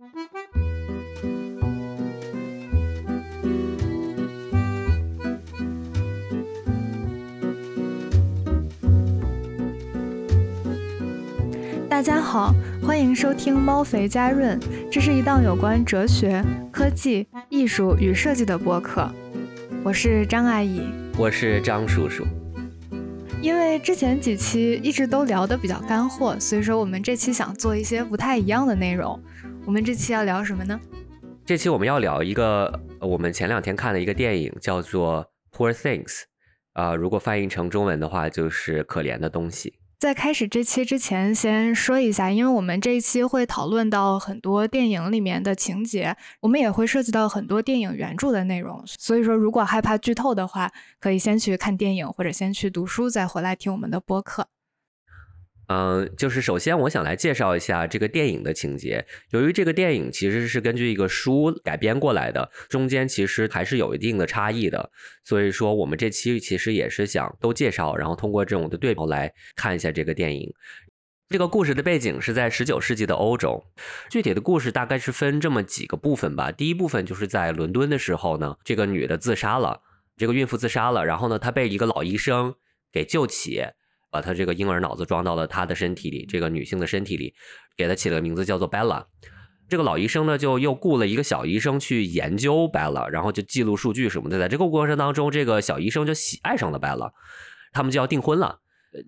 大家好，欢迎收听猫肥家润，这是一档有关哲学、科技、艺术与设计的播客。我是张阿姨，我是张叔叔。因为之前几期一直都聊得比较干货，所以说我们这期想做一些不太一样的内容。我们这期要聊什么呢？这期我们要聊一个我们前两天看的一个电影，叫做《Poor Things》，啊，如果翻译成中文的话，就是可怜的东西。在开始这期之前，先说一下，因为我们这一期会讨论到很多电影里面的情节，我们也会涉及到很多电影原著的内容，所以说如果害怕剧透的话，可以先去看电影或者先去读书，再回来听我们的播客。嗯，就是首先我想来介绍一下这个电影的情节。由于这个电影其实是根据一个书改编过来的，中间其实还是有一定的差异的。所以说我们这期其实也是想都介绍，然后通过这种的对比来看一下这个电影。这个故事的背景是在十九世纪的欧洲，具体的故事大概是分这么几个部分吧。第一部分就是在伦敦的时候呢，这个女的自杀了，这个孕妇自杀了，然后呢，她被一个老医生给救起。把他这个婴儿脑子装到了他的身体里，这个女性的身体里，给他起了个名字叫做 Bella。这个老医生呢，就又雇了一个小医生去研究 Bella，然后就记录数据什么的。在这个过程当中，这个小医生就喜爱上了 Bella，他们就要订婚了。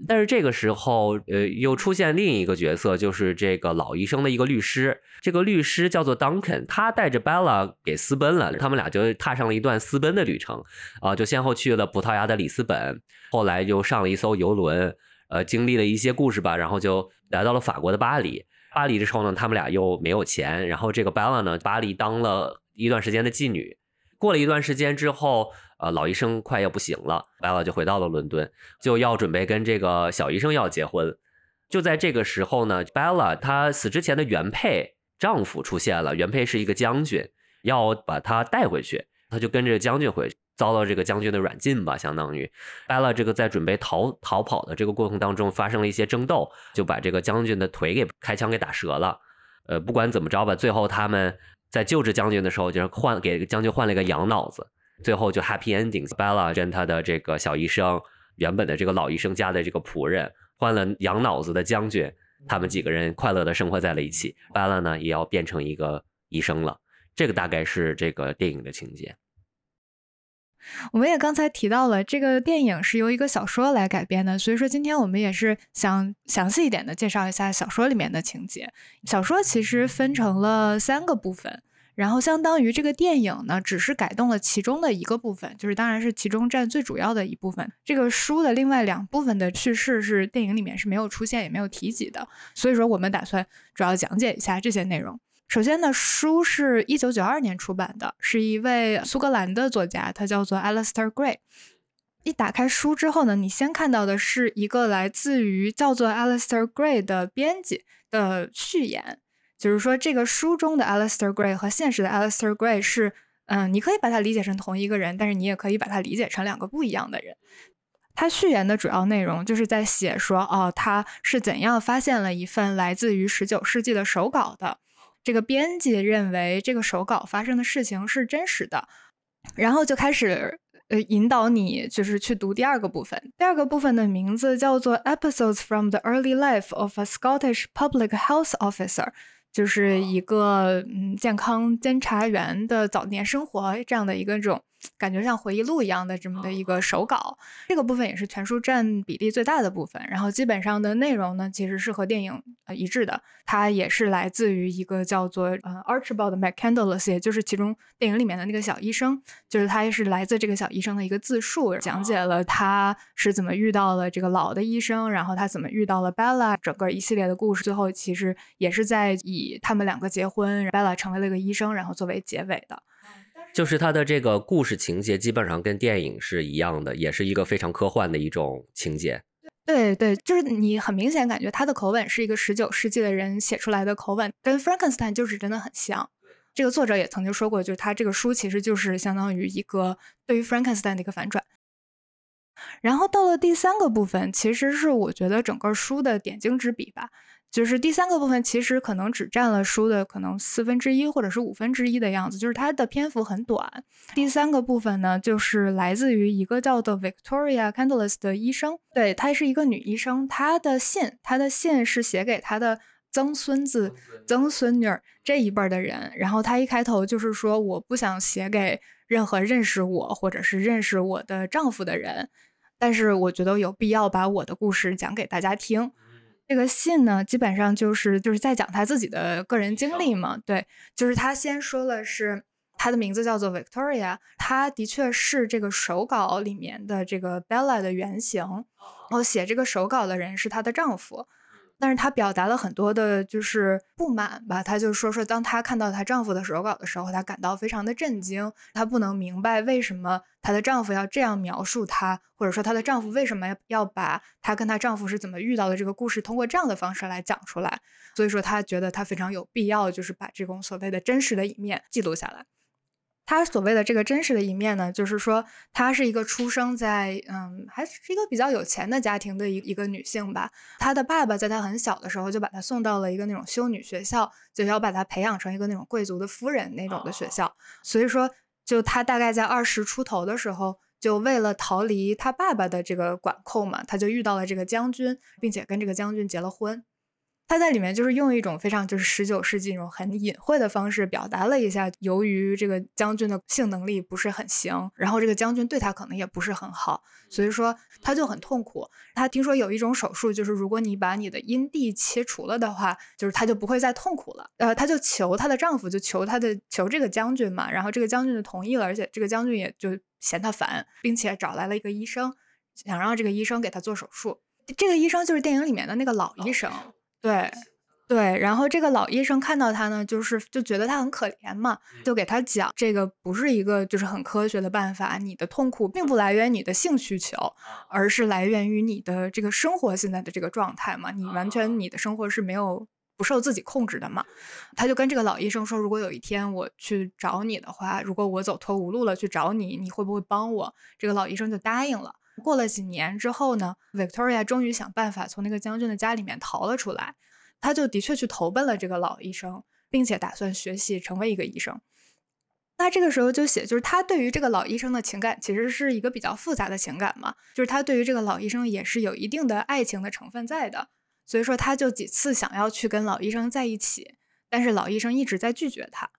但是这个时候，呃，又出现另一个角色，就是这个老医生的一个律师。这个律师叫做 Duncan，他带着 Bella 给私奔了，他们俩就踏上了一段私奔的旅程。啊，就先后去了葡萄牙的里斯本，后来又上了一艘游轮，呃，经历了一些故事吧，然后就来到了法国的巴黎。巴黎的时候呢，他们俩又没有钱，然后这个 Bella 呢，巴黎当了一段时间的妓女。过了一段时间之后。呃，老医生快要不行了，Bella 就回到了伦敦，就要准备跟这个小医生要结婚。就在这个时候呢，Bella 她死之前的原配丈夫出现了，原配是一个将军，要把她带回去，她就跟着将军回去，遭到这个将军的软禁吧，相当于 Bella 这个在准备逃逃跑的这个过程当中发生了一些争斗，就把这个将军的腿给开枪给打折了。呃，不管怎么着吧，最后他们在救治将军的时候，就是换给将军换了一个羊脑子。最后就 happy ending，Bella 跟他的这个小医生，原本的这个老医生家的这个仆人，换了羊脑子的将军，他们几个人快乐的生活在了一起。Bella 呢也要变成一个医生了，这个大概是这个电影的情节。我们也刚才提到了，这个电影是由一个小说来改编的，所以说今天我们也是想详细一点的介绍一下小说里面的情节。小说其实分成了三个部分。然后相当于这个电影呢，只是改动了其中的一个部分，就是当然是其中占最主要的一部分。这个书的另外两部分的叙事是电影里面是没有出现也没有提及的，所以说我们打算主要讲解一下这些内容。首先呢，书是一九九二年出版的，是一位苏格兰的作家，他叫做 Alistair Gray。一打开书之后呢，你先看到的是一个来自于叫做 Alistair Gray 的编辑的序言。就是说，这个书中的 Alistair Gray 和现实的 Alistair Gray 是，嗯，你可以把它理解成同一个人，但是你也可以把它理解成两个不一样的人。他序言的主要内容就是在写说，哦，他是怎样发现了一份来自于十九世纪的手稿的。这个编辑认为这个手稿发生的事情是真实的，然后就开始呃引导你就是去读第二个部分。第二个部分的名字叫做 Episodes from the Early Life of a Scottish Public Health Officer。就是一个嗯健康监察员的早年生活这样的一个这种。感觉像回忆录一样的这么的一个手稿，这个部分也是全书占比例最大的部分。然后基本上的内容呢，其实是和电影呃一致的。它也是来自于一个叫做呃 Archibald McCandless，也就是其中电影里面的那个小医生，就是他也是来自这个小医生的一个自述，讲解了他是怎么遇到了这个老的医生，然后他怎么遇到了 Bella，整个一系列的故事，最后其实也是在以他们两个结婚，Bella 成为了一个医生，然后作为结尾的。就是他的这个故事情节基本上跟电影是一样的，也是一个非常科幻的一种情节。对对，就是你很明显感觉他的口吻是一个十九世纪的人写出来的口吻，跟 Frankenstein 就是真的很像。这个作者也曾经说过，就是他这个书其实就是相当于一个对于 Frankenstein 的一个反转。然后到了第三个部分，其实是我觉得整个书的点睛之笔吧。就是第三个部分其实可能只占了书的可能四分之一或者是五分之一的样子，就是它的篇幅很短。第三个部分呢，就是来自于一个叫做 Victoria Candles 的医生，对，她是一个女医生，她的信，她的信是写给她的曾孙子、曾孙女这一辈的人。然后她一开头就是说，我不想写给任何认识我或者是认识我的丈夫的人，但是我觉得有必要把我的故事讲给大家听。这个信呢，基本上就是就是在讲他自己的个人经历嘛。对，就是他先说了是他的名字叫做 Victoria，他的确是这个手稿里面的这个 Bella 的原型，然后写这个手稿的人是她的丈夫。但是她表达了很多的，就是不满吧。她就说说，当她看到她丈夫的手稿的时候，她感到非常的震惊。她不能明白为什么她的丈夫要这样描述她，或者说她的丈夫为什么要要把她跟她丈夫是怎么遇到的这个故事通过这样的方式来讲出来。所以说，她觉得她非常有必要，就是把这种所谓的真实的一面记录下来。她所谓的这个真实的一面呢，就是说她是一个出生在嗯，还是一个比较有钱的家庭的一一个女性吧。她的爸爸在她很小的时候就把她送到了一个那种修女学校，就要把她培养成一个那种贵族的夫人那种的学校。所以说，就她大概在二十出头的时候，就为了逃离她爸爸的这个管控嘛，她就遇到了这个将军，并且跟这个将军结了婚。他在里面就是用一种非常就是十九世纪那种很隐晦的方式表达了一下，由于这个将军的性能力不是很行，然后这个将军对他可能也不是很好，所以说他就很痛苦。他听说有一种手术，就是如果你把你的阴蒂切除了的话，就是他就不会再痛苦了。呃，他就求她的丈夫，就求他的求这个将军嘛，然后这个将军就同意了，而且这个将军也就嫌他烦，并且找来了一个医生，想让这个医生给他做手术。这个医生就是电影里面的那个老医生。对，对，然后这个老医生看到他呢，就是就觉得他很可怜嘛，就给他讲这个不是一个就是很科学的办法，你的痛苦并不来源于你的性需求，而是来源于你的这个生活现在的这个状态嘛，你完全你的生活是没有不受自己控制的嘛。他就跟这个老医生说，如果有一天我去找你的话，如果我走投无路了去找你，你会不会帮我？这个老医生就答应了。过了几年之后呢，Victoria 终于想办法从那个将军的家里面逃了出来。他就的确去投奔了这个老医生，并且打算学习成为一个医生。那这个时候就写，就是他对于这个老医生的情感其实是一个比较复杂的情感嘛，就是他对于这个老医生也是有一定的爱情的成分在的。所以说，他就几次想要去跟老医生在一起，但是老医生一直在拒绝他。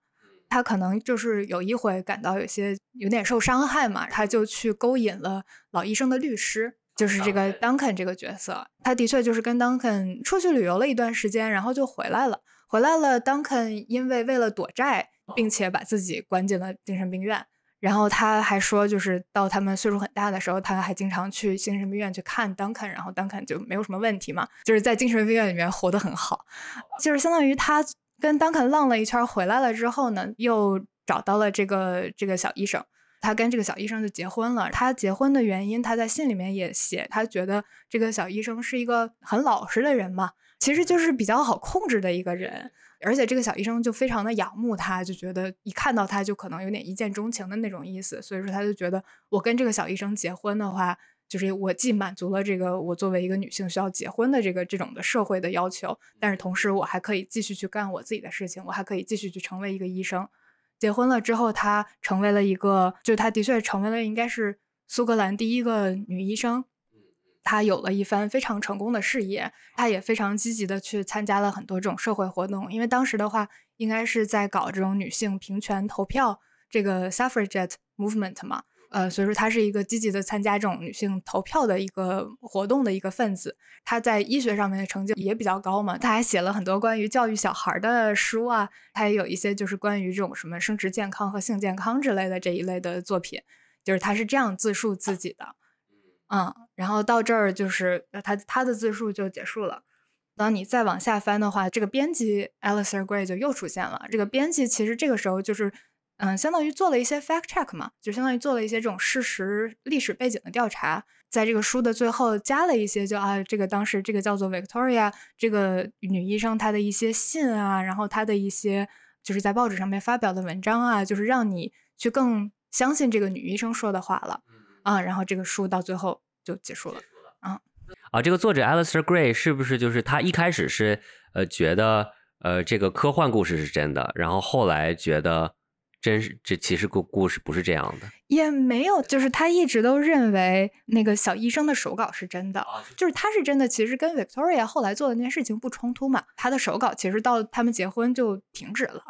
他可能就是有一回感到有些有点受伤害嘛，他就去勾引了老医生的律师，就是这个 Duncan 这个角色。他的确就是跟 Duncan 出去旅游了一段时间，然后就回来了。回来了，Duncan 因为为了躲债，并且把自己关进了精神病院。然后他还说，就是到他们岁数很大的时候，他还经常去精神病院去看 Duncan，然后 Duncan 就没有什么问题嘛，就是在精神病院里面活得很好，就是相当于他。跟 Duncan 浪了一圈回来了之后呢，又找到了这个这个小医生，他跟这个小医生就结婚了。他结婚的原因，他在信里面也写，他觉得这个小医生是一个很老实的人嘛，其实就是比较好控制的一个人，而且这个小医生就非常的仰慕他，就觉得一看到他就可能有点一见钟情的那种意思，所以说他就觉得我跟这个小医生结婚的话。就是我既满足了这个我作为一个女性需要结婚的这个这种的社会的要求，但是同时我还可以继续去干我自己的事情，我还可以继续去成为一个医生。结婚了之后，她成为了一个，就她的确成为了应该是苏格兰第一个女医生。她有了一番非常成功的事业，她也非常积极的去参加了很多这种社会活动，因为当时的话应该是在搞这种女性平权投票这个 suffragette movement 嘛。呃，所以说她是一个积极的参加这种女性投票的一个活动的一个分子。她在医学上面的成就也比较高嘛，她还写了很多关于教育小孩的书啊，她也有一些就是关于这种什么生殖健康和性健康之类的这一类的作品。就是她是这样自述自己的，嗯，然后到这儿就是她她的自述就结束了。当你再往下翻的话，这个编辑 Alistair Gray 就又出现了。这个编辑其实这个时候就是。嗯，相当于做了一些 fact check 嘛，就相当于做了一些这种事实、历史背景的调查，在这个书的最后加了一些，就啊，这个当时这个叫做 Victoria 这个女医生她的一些信啊，然后她的一些就是在报纸上面发表的文章啊，就是让你去更相信这个女医生说的话了啊，然后这个书到最后就结束了啊啊，这个作者 Alistair Gray 是不是就是他一开始是？呃觉得呃这个科幻故事是真的，然后后来觉得真是这其实故故事不是这样的。也没有，就是他一直都认为那个小医生的手稿是真的，就是他是真的，其实跟 Victoria 后来做的那件事情不冲突嘛。他的手稿其实到他们结婚就停止了，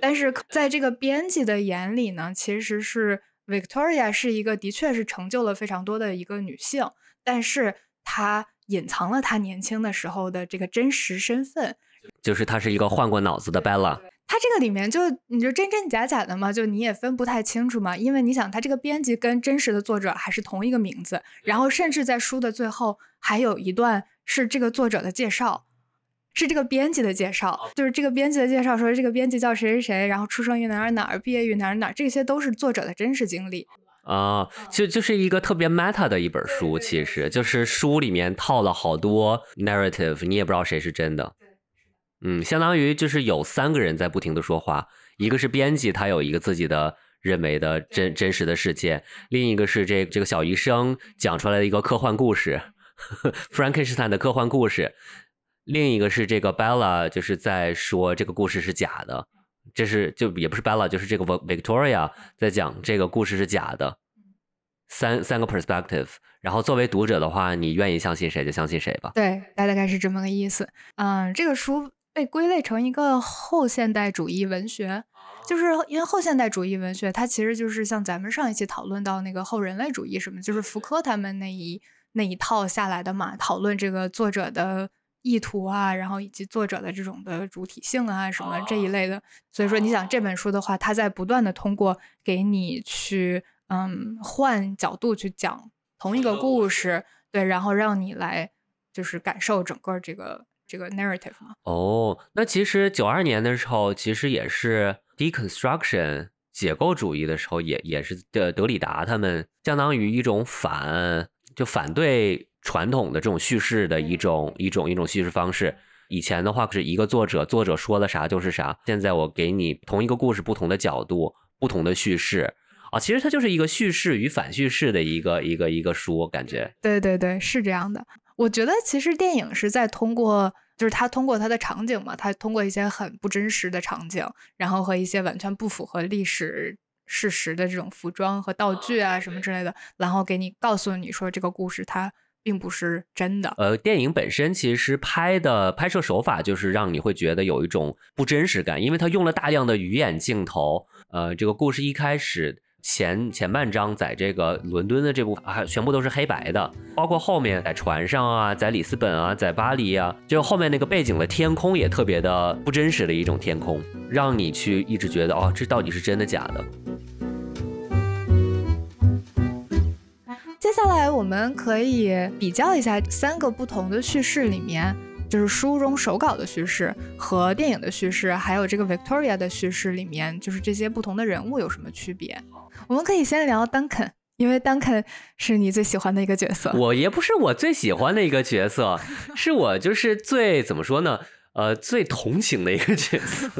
但是在这个编辑的眼里呢，其实是 Victoria 是一个的确是成就了非常多的一个女性，但是她隐藏了她年轻的时候的这个真实身份，就是她是一个换过脑子的 Bella。他这个里面就你就真真假假的嘛，就你也分不太清楚嘛，因为你想它这个编辑跟真实的作者还是同一个名字，然后甚至在书的最后还有一段是这个作者的介绍，是这个编辑的介绍，就是这个编辑的介绍说这个编辑叫谁谁谁，然后出生于哪儿哪儿，毕业于哪儿哪儿，这些都是作者的真实经历。啊，就就是一个特别 meta 的一本书，其实就是书里面套了好多 narrative，你也不知道谁是真的。嗯，相当于就是有三个人在不停的说话，一个是编辑，他有一个自己的认为的真真实的世界；另一个是这这个小医生讲出来的一个科幻故事，Frankenstein 的科幻故事；另一个是这个 Bella 就是在说这个故事是假的，这是就也不是 Bella，就是这个 Victoria 在讲这个故事是假的。三三个 perspective，然后作为读者的话，你愿意相信谁就相信谁吧。对，大概是这么个意思。嗯，这个书。被归类成一个后现代主义文学，就是因为后现代主义文学，它其实就是像咱们上一期讨论到那个后人类主义什么，就是福柯他们那一那一套下来的嘛，讨论这个作者的意图啊，然后以及作者的这种的主体性啊什么这一类的。所以说，你想这本书的话，它在不断的通过给你去嗯换角度去讲同一个故事，对，然后让你来就是感受整个这个。这个 narrative 吗？哦，那其实九二年的时候，其实也是 deconstruction 解构主义的时候，也也是德德里达他们相当于一种反就反对传统的这种叙事的一种一种一种叙事方式。以前的话是一个作者，作者说了啥就是啥。现在我给你同一个故事不同的角度，不同的叙事啊，其实它就是一个叙事与反叙事的一个一个一个书，感觉。对对对，是这样的。我觉得其实电影是在通过，就是他通过他的场景嘛，他通过一些很不真实的场景，然后和一些完全不符合历史事实的这种服装和道具啊什么之类的，然后给你告诉你说这个故事它并不是真的。呃，电影本身其实拍的拍摄手法就是让你会觉得有一种不真实感，因为它用了大量的鱼眼镜头。呃，这个故事一开始。前前半章在这个伦敦的这部还全部都是黑白的，包括后面在船上啊，在里斯本啊，在巴黎啊，就后面那个背景的天空也特别的不真实的一种天空，让你去一直觉得哦，这到底是真的假的？接下来我们可以比较一下三个不同的叙事里面。就是书中手稿的叙事和电影的叙事，还有这个 Victoria 的叙事里面，就是这些不同的人物有什么区别？我们可以先聊 Duncan，因为 Duncan 是你最喜欢的一个角色。我也不是我最喜欢的一个角色，是我就是最怎么说呢？呃，最同情的一个角色。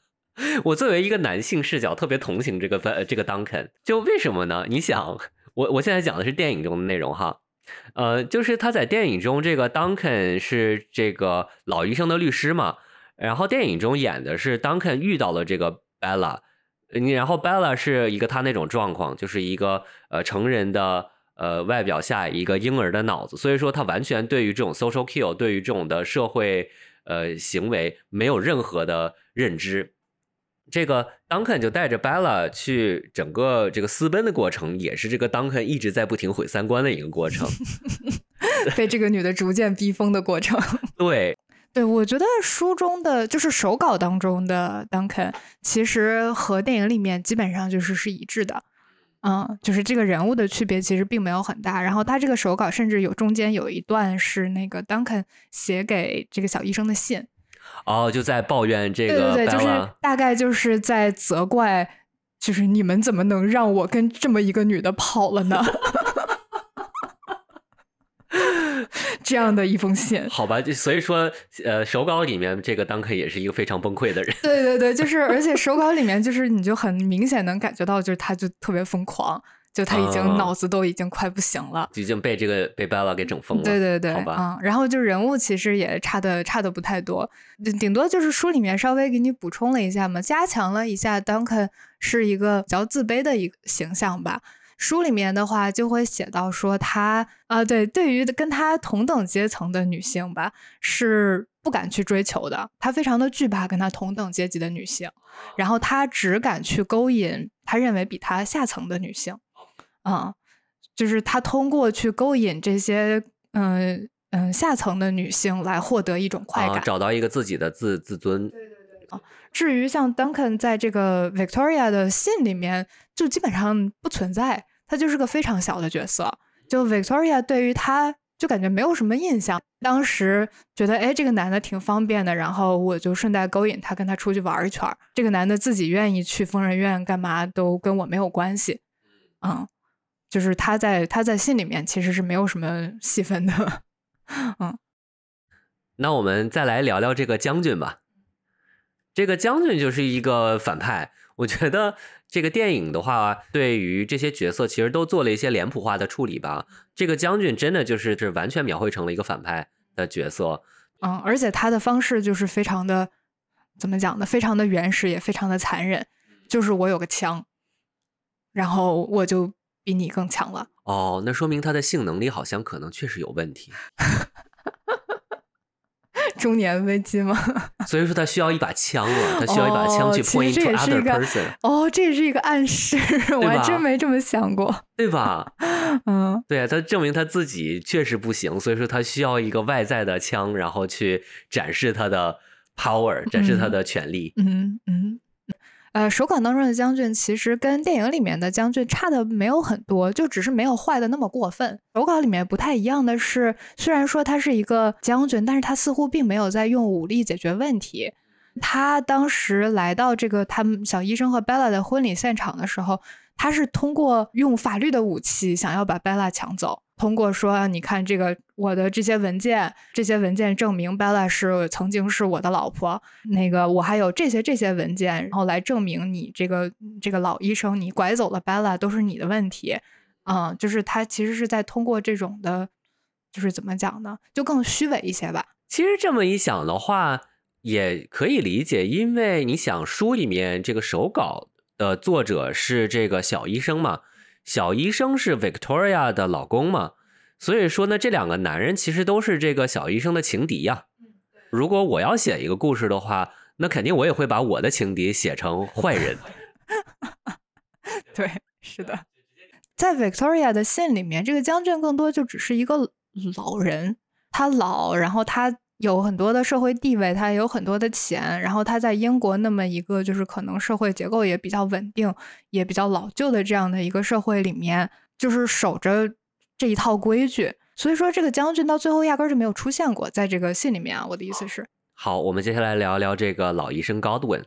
我作为一个男性视角，特别同情这个这个 Duncan。就为什么呢？你想，我我现在讲的是电影中的内容哈。呃，就是他在电影中，这个 Duncan 是这个老医生的律师嘛，然后电影中演的是 Duncan 遇到了这个 Bella，你然后 Bella 是一个他那种状况，就是一个呃成人的呃外表下一个婴儿的脑子，所以说他完全对于这种 social kill，对于这种的社会呃行为没有任何的认知。这个 Duncan 就带着 Bella 去整个这个私奔的过程，也是这个 Duncan 一直在不停毁三观的一个过程，被这个女的逐渐逼疯的过程。对，对我觉得书中的就是手稿当中的 Duncan，其实和电影里面基本上就是是一致的，嗯，就是这个人物的区别其实并没有很大。然后他这个手稿甚至有中间有一段是那个 Duncan 写给这个小医生的信。哦，就在抱怨这个，对对对，就是大概就是在责怪，就是你们怎么能让我跟这么一个女的跑了呢？这样的一封信，好吧，就所以说，呃，手稿里面这个 Duncan 也是一个非常崩溃的人。对对对，就是而且手稿里面就是你就很明显能感觉到，就是他就特别疯狂，就他已经啊脑子都已经快不行了。已经被这个被 Bella 给整疯了。对对对，好吧嗯，然后就人物其实也差的差的不太多，顶顶多就是书里面稍微给你补充了一下嘛，加强了一下 Duncan 是一个比较自卑的一个形象吧。书里面的话就会写到说他啊、对，对于跟他同等阶层的女性吧，是不敢去追求的，他非常的惧怕跟他同等阶级的女性，然后他只敢去勾引他认为比他下层的女性，嗯，就是他通过去勾引这些嗯嗯、下层的女性来获得一种快啊，感。找到一个自己的自自尊。对对对至于像 Duncan 在这个 Victoria 的信里面，就基本上不存在，他就是个非常小的角色。就 Victoria 对于他就感觉没有什么印象，当时觉得哎这个男的挺方便的，然后我就顺带勾引他，跟他出去玩一圈儿。这个男的自己愿意去疯人院干嘛都跟我没有关系，嗯，就是他在他在信里面其实是没有什么戏份的，嗯。那我们再来聊聊这个将军吧。这个将军就是一个反派，我觉得这个电影的话，对于这些角色其实都做了一些脸谱化的处理吧。这个将军真的就是是完全描绘成了一个反派的角色，嗯，而且他的方式就是非常的怎么讲呢？非常的原始，也非常的残忍。就是我有个枪，然后我就比你更强了。哦，那说明他的性能力好像可能确实有问题，中年危机吗？所以说他需要一把枪啊，他需要一把枪去 point 实这 to other person，哦，这也是一个暗示，我还真没这么想过。对吧？嗯，对啊，他证明他自己确实不行，所以说他需要一个外在的枪，然后去展示他的 power，展示他的权力。嗯嗯，呃，手稿当中的将军其实跟电影里面的将军差的没有很多，就只是没有坏的那么过分。手稿里面不太一样的是，虽然说他是一个将军，但是他似乎并没有在用武力解决问题。他当时来到这个他们小医生和 Bella 的婚礼现场的时候，他是通过用法律的武器想要把 Bella 抢走。通过说，你看这个我的这些文件，这些文件证明 Bella 是曾经是我的老婆。那个我还有这些这些文件，然后来证明你这个这个老医生你拐走了 Bella 都是你的问题。嗯，就是他其实是在通过这种的，就是怎么讲呢，就更虚伪一些吧。其实这么一想的话，也可以理解，因为你想书里面这个手稿的作者是这个小医生嘛，小医生是 Victoria 的老公嘛，所以说呢，这两个男人其实都是这个小医生的情敌呀。如果我要写一个故事的话，那肯定我也会把我的情敌写成坏人。对，是的，在 Victoria 的信里面，这个将军更多就只是一个老人，他老，然后他有很多的社会地位，他也有很多的钱，然后他在英国那么一个就是可能社会结构也比较稳定，也比较老旧的这样的一个社会里面，就是守着这一套规矩。所以说，这个将军到最后压根儿就没有出现过，在这个信里面啊。我的意思是，好，我们接下来聊聊这个老医生 Godwin。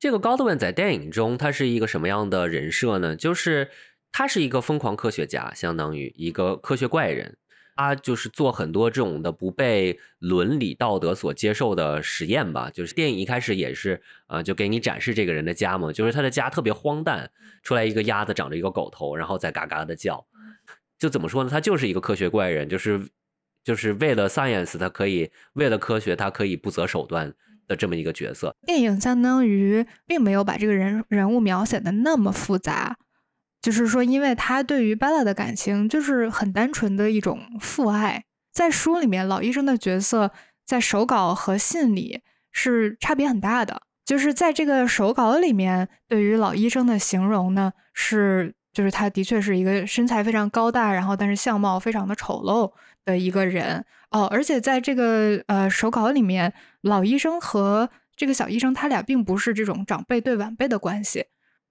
这个 Godwin 在电影中他是一个什么样的人设呢？就是他是一个疯狂科学家，相当于一个科学怪人。他就是做很多这种的不被伦理道德所接受的实验吧。就是电影一开始也是，呃，就给你展示这个人的家嘛，就是他的家特别荒诞，出来一个鸭子长着一个狗头，然后在嘎嘎的叫。就怎么说呢？他就是一个科学怪人，就是就是为了 science，他可以为了科学，他可以不择手段的这么一个角色。电影相当于并没有把这个人人物描写的那么复杂，就是说，因为他对于 Bella 的感情就是很单纯的一种父爱。在书里面，老医生的角色在手稿和信里是差别很大的。就是在这个手稿里面，对于老医生的形容呢，是就是他的确是一个身材非常高大，然后但是相貌非常的丑陋的一个人哦。而且在这个呃手稿里面，老医生和这个小医生他俩并不是这种长辈对晚辈的关系，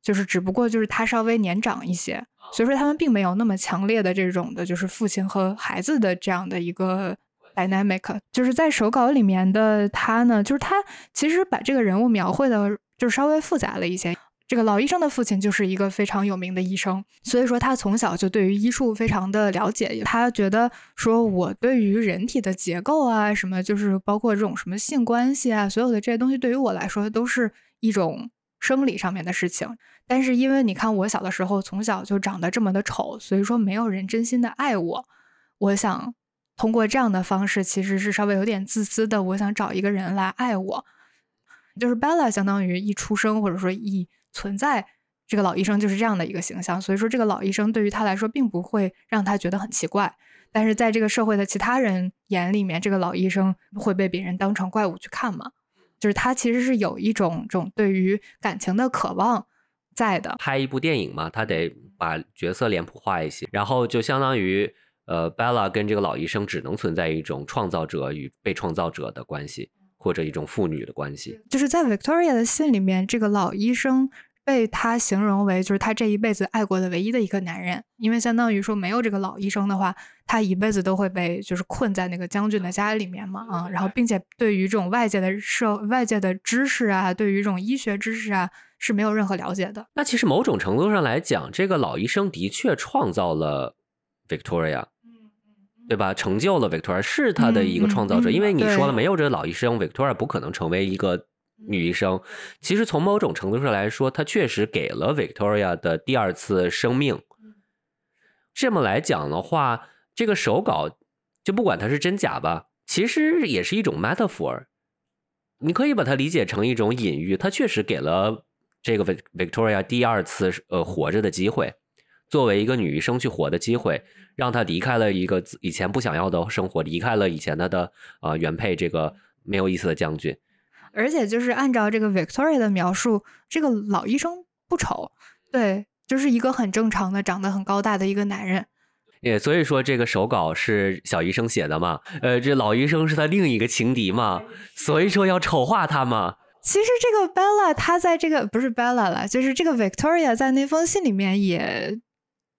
就是只不过就是他稍微年长一些，所以说他们并没有那么强烈的这种的，就是父亲和孩子的这样的一个 dynamic。就是在手稿里面的他呢，就是他其实把这个人物描绘的，就是稍微复杂了一些。这个老医生的父亲就是一个非常有名的医生，所以说他从小就对于医术非常的了解。他觉得说，我对于人体的结构啊，什么就是包括这种什么性关系啊，所有的这些东西，对于我来说都是一种生理上面的事情。但是因为你看我小的时候从小就长得这么的丑，所以说没有人真心的爱我。我想通过这样的方式，其实是稍微有点自私的。我想找一个人来爱我，就是 Bella 相当于一出生或者说一存在，这个老医生就是这样的一个形象。所以说这个老医生对于他来说并不会让他觉得很奇怪。但是在这个社会的其他人眼里面，这个老医生会被别人当成怪物去看嘛？就是他其实是有一种种对于感情的渴望在的。拍一部电影嘛，他得把角色脸谱化一些，然后就相当于呃，Bella 跟这个老医生只能存在一种创造者与被创造者的关系，或者一种父女的关系。就是在 Victoria 的信里面，这个老医生。被他形容为就是他这一辈子爱过的唯一的一个男人，因为相当于说没有这个老医生的话，他一辈子都会被就是困在那个将军的家里面嘛啊，然后并且对于这种外界的社外界的知识啊，对于这种医学知识啊是没有任何了解的。那其实某种程度上来讲，这个老医生的确创造了 Victoria，对吧？成就了 Victoria，是他的一个创造者。因为你说了，没有这个老医生，Victoria 不可能成为一个。女医生，其实从某种程度上来说，他确实给了 Victoria 的第二次生命。这么来讲的话，这个手稿就不管它是真假吧，其实也是一种 metaphor。你可以把它理解成一种隐喻，它确实给了这个 Victoria 第二次呃活着的机会，作为一个女医生去活的机会，让她离开了一个以前不想要的生活，离开了以前她的呃原配这个没有意思的将军。而且就是按照这个 Victoria 的描述，这个老医生不丑，对，就是一个很正常的、长得很高大的一个男人。也所以说，这个手稿是小医生写的嘛？呃，这老医生是他另一个情敌嘛？所以说要丑化他嘛？其实这个 Bella 她在这个不是 Bella 了，就是这个 Victoria 在那封信里面也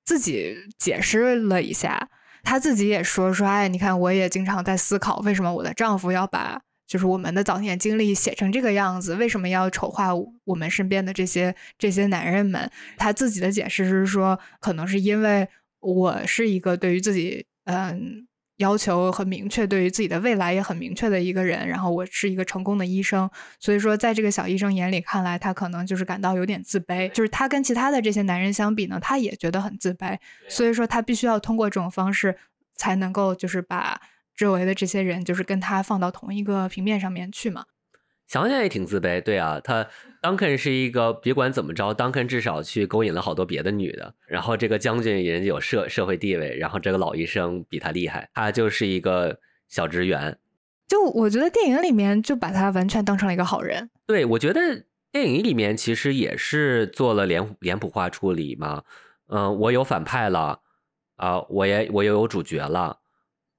自己解释了一下，她自己也说说，哎，你看，我也经常在思考，为什么我的丈夫要把。就是我们的早年经历写成这个样子，为什么要丑化我们身边的这些这些男人们？他自己的解释是说，可能是因为我是一个对于自己嗯要求很明确，对于自己的未来也很明确的一个人，然后我是一个成功的医生，所以说在这个小医生眼里看来，他可能就是感到有点自卑，就是他跟其他的这些男人相比呢，他也觉得很自卑，所以说他必须要通过这种方式才能够就是把。周围的这些人就是跟他放到同一个平面上面去嘛？想想也挺自卑，对啊，他 Duncan 是一个别管怎么着，Duncan 至少去勾引了好多别的女的，然后这个将军人家有社社会地位，然后这个老医生比他厉害，他就是一个小职员。就我觉得电影里面就把他完全当成了一个好人。对，我觉得电影里面其实也是做了脸脸谱化处理嘛。嗯，我有反派了啊，我也我又有主角了。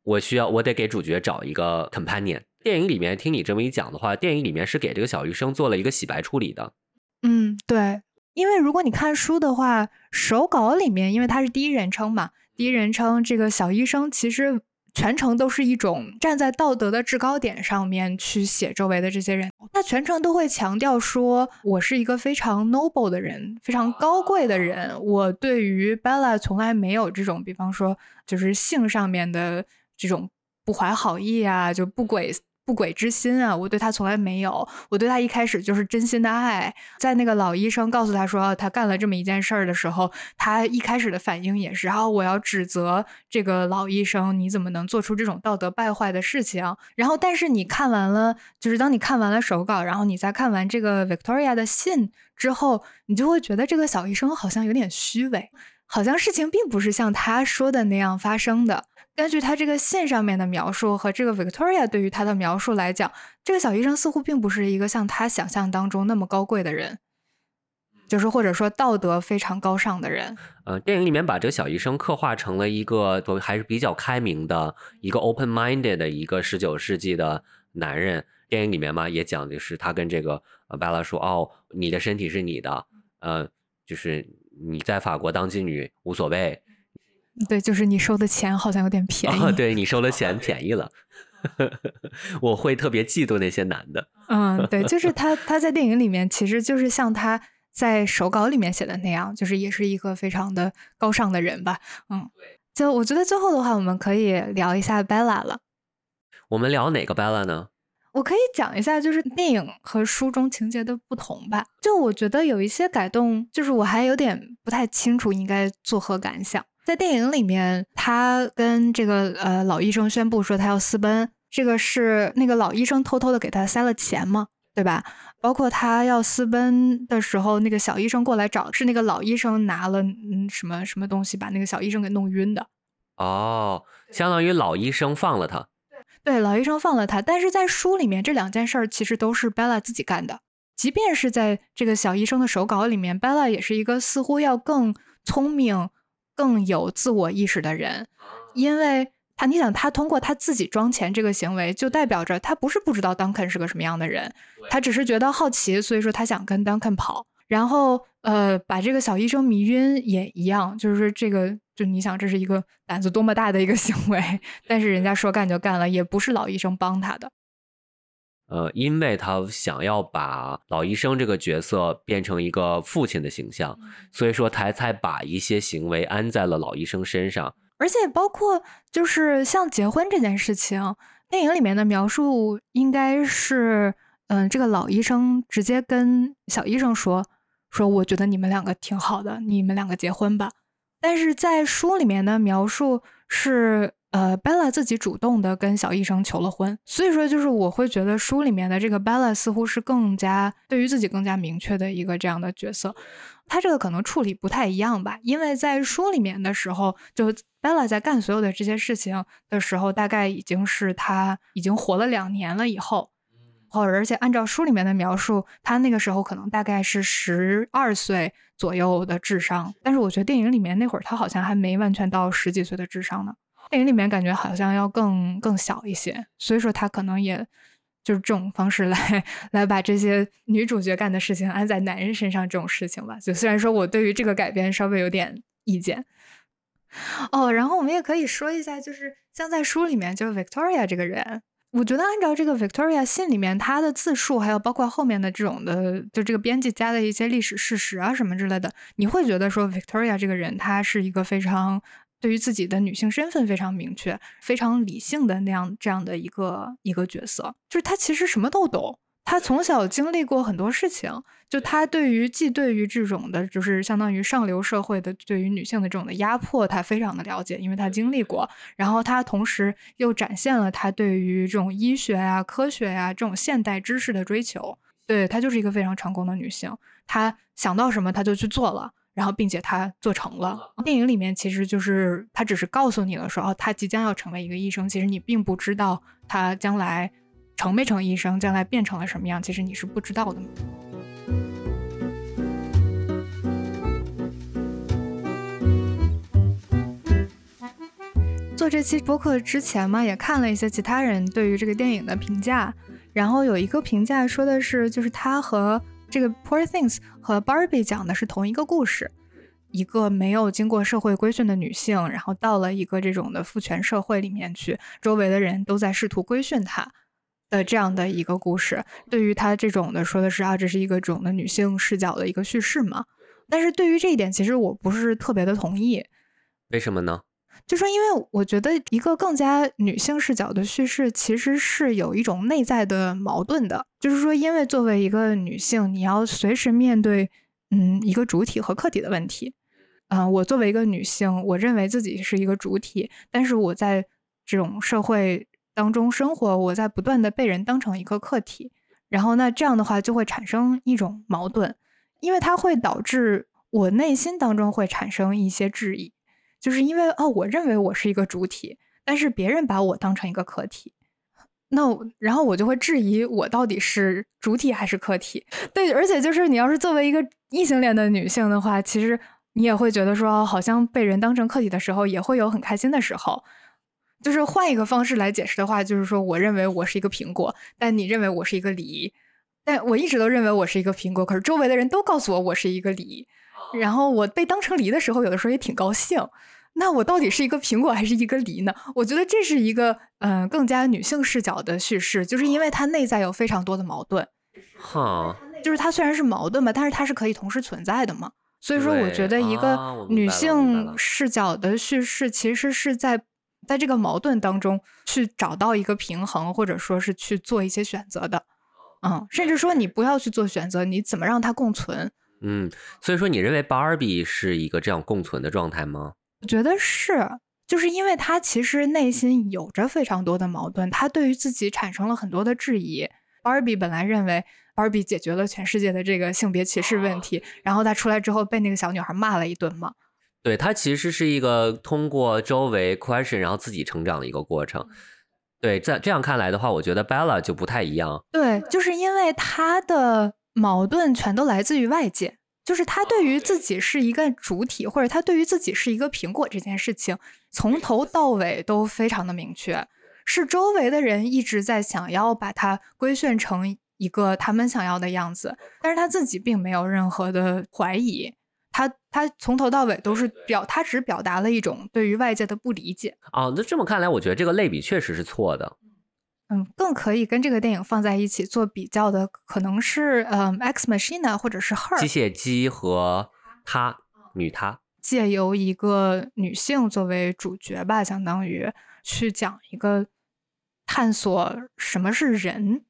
我需要，我得给主角找一个 companion。电影里面听你这么一讲的话，电影里面是给这个小医生做了一个洗白处理的。嗯，对，因为如果你看书的话，手稿里面，因为他是第一人称嘛，第一人称这个小医生其实全程都是一种站在道德的制高点上面去写周围的这些人，他全程都会强调说，我是一个非常 noble 的人，非常高贵的人。我对于 Bella 从来没有这种，比方说就是性上面的。这种不怀好意啊，就不轨不轨之心啊，我对他从来没有。我对他一开始就是真心的爱。在那个老医生告诉他说他干了这么一件事儿的时候，他一开始的反应也是：然后我要指责这个老医生，你怎么能做出这种道德败坏的事情？然后，但是你看完了，就是当你看完了手稿，然后你再看完这个 Victoria 的信之后，你就会觉得这个小医生好像有点虚伪，好像事情并不是像他说的那样发生的。根据他这个信上面的描述和这个 Victoria 对于他的描述来讲，这个小医生似乎并不是一个像他想象当中那么高贵的人，就是或者说道德非常高尚的人。呃，电影里面把这个小医生刻画成了一个还是比较开明的一个 open-minded 的一个十九世纪的男人。电影里面嘛，也讲的是他跟这个呃 Bella 说：“哦，你的身体是你的，呃，就是你在法国当妓女无所谓。”对，就是你收的钱好像有点便宜。对 你收的钱便宜了，我会特别嫉妒那些男的。嗯，对，就是他，他在电影里面其实就是像他在手稿里面写的那样，就是也是一个非常的高尚的人吧。嗯，就我觉得最后的话，我们可以聊一下 Bella 了。我们聊哪个 Bella 呢？我可以讲一下，就是电影和书中情节的不同吧。就我觉得有一些改动，就是我还有点不太清楚应该作何感想。在电影里面，他跟这个呃老医生宣布说他要私奔，这个是那个老医生偷偷的给他塞了钱嘛，对吧？包括他要私奔的时候，那个小医生过来找，是那个老医生拿了嗯什么什么东西把那个小医生给弄晕的。哦，相当于老医生放了他。对，老医生放了他，但是在书里面这两件事儿其实都是 Bella 自己干的。即便是在这个小医生的手稿里面，Bella 也是一个似乎要更聪明、更有自我意识的人，因为他，你想，他通过他自己装钱这个行为，就代表着他不是不知道 Duncan 是个什么样的人，他只是觉得好奇，所以说他想跟 Duncan 跑。然后，呃，把这个小医生迷晕也一样，就是这个，就你想，这是一个胆子多么大的一个行为，但是人家说干就干了，也不是老医生帮他的。呃，因为他想要把老医生这个角色变成一个父亲的形象，所以说他才把一些行为安在了老医生身上。而且包括就是像结婚这件事情，电影里面的描述应该是，嗯，这个老医生直接跟小医生说。说我觉得你们两个挺好的，你们两个结婚吧。但是在书里面的描述是，呃，Bella 自己主动的跟小医生求了婚。所以说，就是我会觉得书里面的这个 Bella 似乎是更加对于自己更加明确的一个这样的角色。他这个可能处理不太一样吧，因为在书里面的时候，就 Bella 在干所有的这些事情的时候，大概已经是他已经活了两年了以后。或者，而且按照书里面的描述，他那个时候可能大概是十二岁左右的智商，但是我觉得电影里面那会儿他好像还没完全到十几岁的智商呢。电影里面感觉好像要更更小一些，所以说他可能也就是这种方式来 来把这些女主角干的事情安在男人身上这种事情吧。就虽然说我对于这个改编稍微有点意见。哦，然后我们也可以说一下，就是像在书里面，就是 Victoria 这个人。我觉得按照这个 Victoria 信里面他的自述，还有包括后面的这种的，就这个编辑加的一些历史事实啊什么之类的，你会觉得说 Victoria 这个人，她是一个非常对于自己的女性身份非常明确、非常理性的那样这样的一个一个角色，就是她其实什么都懂。她从小经历过很多事情，就她对于既对于这种的，就是相当于上流社会的对于女性的这种的压迫，她非常的了解，因为她经历过。然后她同时又展现了她对于这种医学呀、科学呀这种现代知识的追求。对她就是一个非常成功的女性，她想到什么她就去做了，然后并且他做成了。电影里面其实就是他只是告诉你了，说哦，他即将要成为一个医生，其实你并不知道他将来。成没成医生，将来变成了什么样，其实你是不知道的。做这期播客之前嘛，也看了一些其他人对于这个电影的评价，然后有一个评价说的是，就是他和这个《Poor Things》和《Barbie》讲的是同一个故事，一个没有经过社会规训的女性，然后到了一个这种的父权社会里面去，周围的人都在试图规训她。的这样的一个故事，对于他这种的说的是啊，这是一个种的女性视角的一个叙事嘛？但是对于这一点，其实我不是特别的同意。为什么呢？就说因为我觉得一个更加女性视角的叙事，其实是有一种内在的矛盾的。就是说，因为作为一个女性，你要随时面对嗯一个主体和客体的问题。嗯，我作为一个女性，我认为自己是一个主体，但是我在这种社会。当中生活，我在不断的被人当成一个客体，然后那这样的话就会产生一种矛盾，因为它会导致我内心当中会产生一些质疑，就是因为哦，我认为我是一个主体，但是别人把我当成一个客体，那然后我就会质疑我到底是主体还是客体？对，而且就是你要是作为一个异性恋的女性的话，其实你也会觉得说，好像被人当成客体的时候，也会有很开心的时候。就是换一个方式来解释的话，就是说，我认为我是一个苹果，但你认为我是一个梨，但我一直都认为我是一个苹果，可是周围的人都告诉我我是一个梨，然后我被当成梨的时候，有的时候也挺高兴。那我到底是一个苹果还是一个梨呢？我觉得这是一个嗯更加女性视角的叙事，就是因为它内在有非常多的矛盾。哈，就是它虽然是矛盾吧，但是它是可以同时存在的嘛。所以说，我觉得一个女性视角的叙事其实是在。在这个矛盾当中去找到一个平衡，或者说是去做一些选择的。嗯，甚至说你不要去做选择，你怎么让它共存？嗯，所以说你认为 Barbie 是一个这样共存的状态吗？我觉得是，就是因为他其实内心有着非常多的矛盾，他对于自己产生了很多的质疑。Barbie 本来认为 Barbie 解决了全世界的这个性别歧视问题，然后他出来之后被那个小女孩骂了一顿嘛。对他其实是一个通过周围 question 然后自己成长的一个过程。对，在这样看来的话，我觉得 Bella 就不太一样。对，就是因为他的矛盾全都来自于外界，就是他对于自己是一个主体，或者他对于自己是一个苹果这件事情，从头到尾都非常的明确，是周围的人一直在想要把它规训成一个他们想要的样子，但是他自己并没有任何的怀疑。他他从头到尾都是表，他只表达了一种对于外界的不理解。哦，那这么看来，我觉得这个类比确实是错的。嗯，更可以跟这个电影放在一起做比较的，可能是嗯《X Machina》或者是《Her》机械姬和她女她，借由一个女性作为主角吧，相当于去讲一个探索什么是人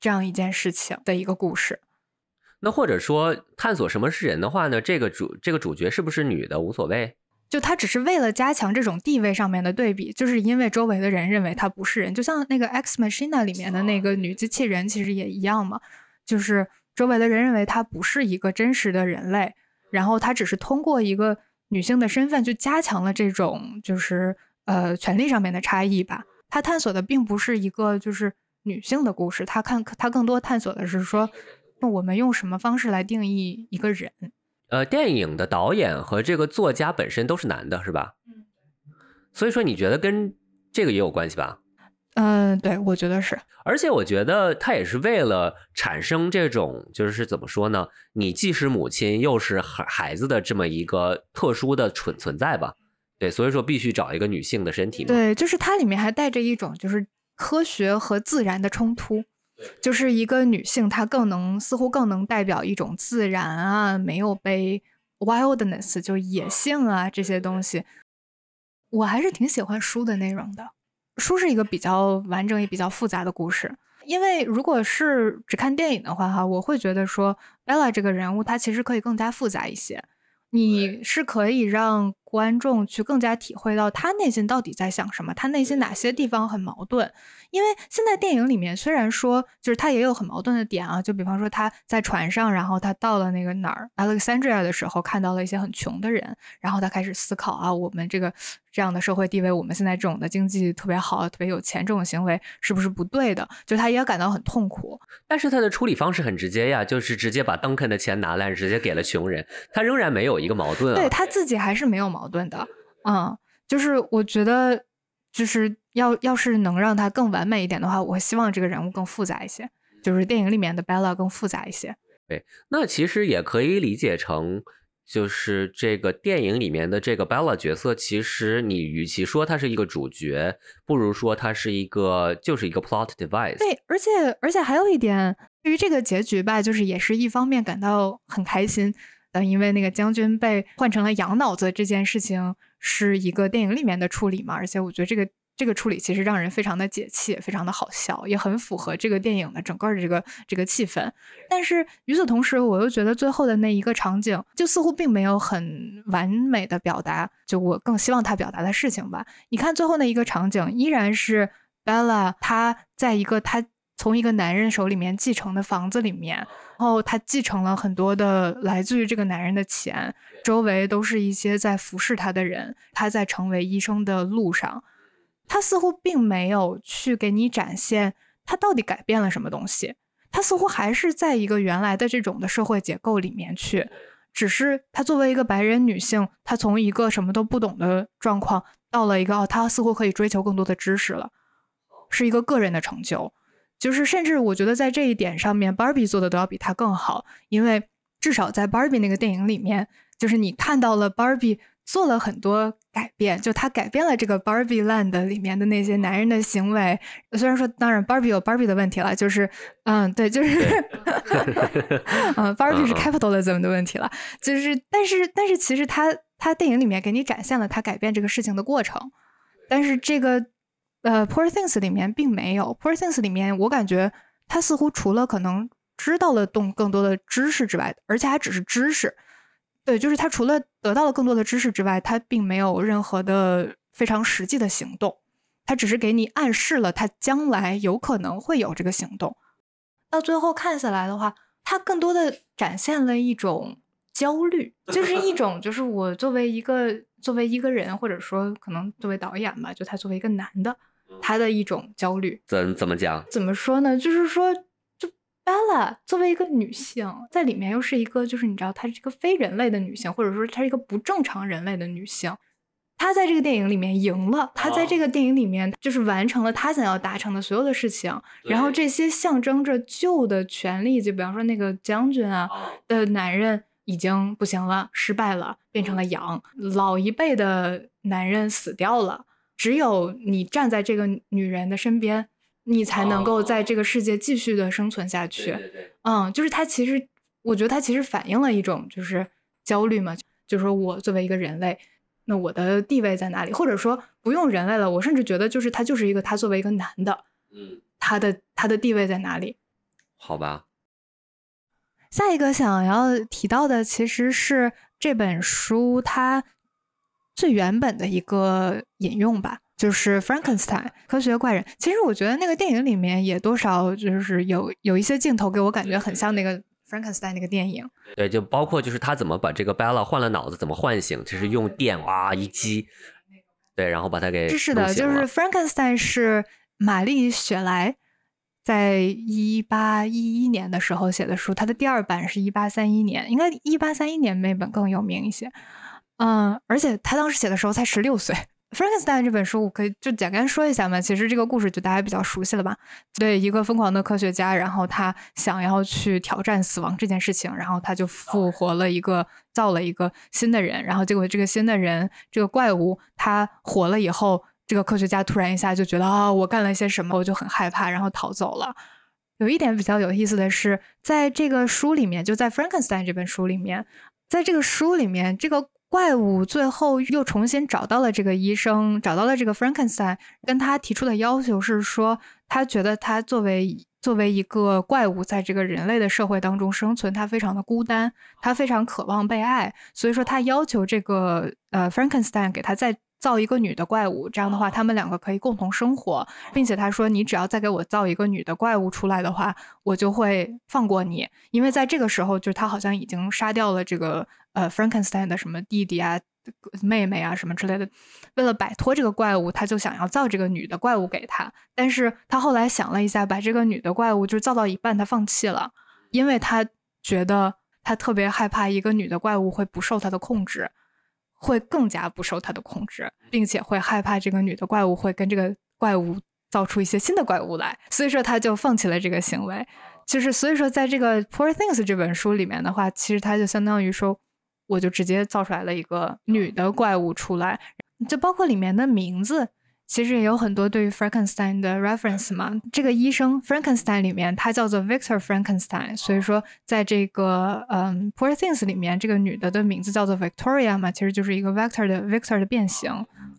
这样一件事情的一个故事。那或者说探索什么是人的话呢？这个主这个主角是不是女的无所谓，就他只是为了加强这种地位上面的对比，就是因为周围的人认为他不是人，就像那个 X Machina 里面的那个女机器人，其实也一样嘛，就是周围的人认为她不是一个真实的人类，然后她只是通过一个女性的身份去加强了这种就是呃权力上面的差异吧。他探索的并不是一个就是女性的故事，他看他更多探索的是说。那我们用什么方式来定义一个人？呃，电影的导演和这个作家本身都是男的，是吧？嗯。所以说，你觉得跟这个也有关系吧？嗯，对，我觉得是。而且我觉得他也是为了产生这种，就是怎么说呢？你既是母亲又是孩孩子的这么一个特殊的存存在吧？对，所以说必须找一个女性的身体。对，就是它里面还带着一种就是科学和自然的冲突。就是一个女性，她更能似乎更能代表一种自然啊，没有被 wildness 就野性啊这些东西。我还是挺喜欢书的内容的，书是一个比较完整也比较复杂的故事。因为如果是只看电影的话，哈，我会觉得说 Bella 这个人物她其实可以更加复杂一些。你是可以让观众去更加体会到他内心到底在想什么，他内心哪些地方很矛盾。因为现在电影里面虽然说就是他也有很矛盾的点啊，就比方说他在船上，然后他到了那个哪儿 Alexandria 的时候，看到了一些很穷的人，然后他开始思考啊，我们这个这样的社会地位，我们现在这种的经济特别好、特别有钱这种行为是不是不对的？就他也感到很痛苦。但是他的处理方式很直接呀，就是直接把 Duncan 的钱拿来，直接给了穷人，他仍然没有一个矛盾啊。对他自己还是没有矛盾的。嗯，就是我觉得，就是要要是能让他更完美一点的话，我希望这个人物更复杂一些，就是电影里面的 Bella 更复杂一些。对，那其实也可以理解成，就是这个电影里面的这个 Bella 角色，其实你与其说他是一个主角，不如说他是一个就是一个 plot device。对，而且而且还有一点，对于这个结局吧，就是也是一方面感到很开心，嗯，因为那个将军被换成了羊脑子这件事情。是一个电影里面的处理嘛，而且我觉得这个这个处理其实让人非常的解气，非常的好笑，也很符合这个电影的整个的这个这个气氛。但是与此同时，我又觉得最后的那一个场景，就似乎并没有很完美的表达，就我更希望他表达的事情吧。你看最后那一个场景，依然是 Bella 她在一个她。从一个男人手里面继承的房子里面，然后他继承了很多的来自于这个男人的钱，周围都是一些在服侍他的人。他在成为医生的路上，他似乎并没有去给你展现他到底改变了什么东西。他似乎还是在一个原来的这种的社会结构里面去，只是他作为一个白人女性，她从一个什么都不懂的状况到了一个哦，她似乎可以追求更多的知识了，是一个个人的成就。就是，甚至我觉得在这一点上面，Barbie 做的都要比他更好，因为至少在 Barbie 那个电影里面，就是你看到了 Barbie 做了很多改变，就他改变了这个 Barbie Land 里面的那些男人的行为。虽然说，当然 Barbie 有 Barbie 的问题了，就是，嗯，对，就是，嗯，Barbie 是 capitalism 的问题了，就是，但是，但是其实他他电影里面给你展现了他改变这个事情的过程。但是这个呃《Poor Things》里面并没有，《Poor Things》里面我感觉他似乎除了可能知道了动更多的知识之外，而且还只是知识。对，就是他除了得到了更多的知识之外，他并没有任何的非常实际的行动，他只是给你暗示了他将来有可能会有这个行动。到最后看下来的话，他更多的展现了一种焦虑，就是一种就是我作为一个作为一个人，或者说可能作为导演吧，就他作为一个男的，他的一种焦虑。怎怎么讲？怎么说呢？就是说。就 Bella 作为一个女性，在里面又是一个，就是你知道，她是一个非人类的女性，或者说她是一个不正常人类的女性。她在这个电影里面赢了，她在这个电影里面就是完成了她想要达成的所有的事情。然后这些象征着旧的权利，就比方说那个将军啊的男人已经不行了，失败了，变成了羊。老一辈的男人死掉了，只有你站在这个女人的身边。你才能够在这个世界继续的生存下去。嗯，就是他其实，我觉得他其实反映了一种就是焦虑嘛，就是说我作为一个人类，那我的地位在哪里？或者说不用人类了，我甚至觉得就是他就是一个他作为一个男的，嗯，他的他的地位在哪里？好吧。下一个想要提到的其实是这本书它最原本的一个引用吧。就是 Frankenstein 科学怪人，其实我觉得那个电影里面也多少就是有有一些镜头给我感觉很像那个 Frankenstein 那个电影。对，就包括就是他怎么把这个 Bella 换了脑子，怎么唤醒，就是用电哇一击，对，然后把他给是的，就是 Frankenstein 是玛丽雪莱在一八一一年的时候写的书，它的第二版是一八三一年，应该一八三一年那本更有名一些。嗯，而且他当时写的时候才十六岁。Frankenstein 这本书，我可以就简单说一下嘛。其实这个故事就大家比较熟悉了吧？对，一个疯狂的科学家，然后他想要去挑战死亡这件事情，然后他就复活了一个，造了一个新的人，然后结果这个新的人，这个怪物，他活了以后，这个科学家突然一下就觉得啊，我干了一些什么，我就很害怕，然后逃走了。有一点比较有意思的是，在这个书里面，就在 Frankenstein 这本书里面，在这个书里面，这个。怪物最后又重新找到了这个医生，找到了这个 Frankenstein，跟他提出的要求是说，他觉得他作为作为一个怪物，在这个人类的社会当中生存，他非常的孤单，他非常渴望被爱，所以说他要求这个呃 Frankenstein 给他再造一个女的怪物，这样的话他们两个可以共同生活，并且他说，你只要再给我造一个女的怪物出来的话，我就会放过你，因为在这个时候，就是他好像已经杀掉了这个。呃，Frankenstein 的什么弟弟啊、妹妹啊什么之类的，为了摆脱这个怪物，他就想要造这个女的怪物给他。但是他后来想了一下，把这个女的怪物就造到一半，他放弃了，因为他觉得他特别害怕一个女的怪物会不受他的控制，会更加不受他的控制，并且会害怕这个女的怪物会跟这个怪物造出一些新的怪物来，所以说他就放弃了这个行为。就是所以说，在这个《Poor Things》这本书里面的话，其实他就相当于说。我就直接造出来了一个女的怪物出来，就包括里面的名字，其实也有很多对于 Frankenstein 的 reference 嘛。这个医生 Frankenstein 里面，他叫做 Victor Frankenstein，所以说在这个嗯 Poor Things 里面，这个女的的名字叫做 Victoria 嘛，其实就是一个 Victor 的 Victor 的变形。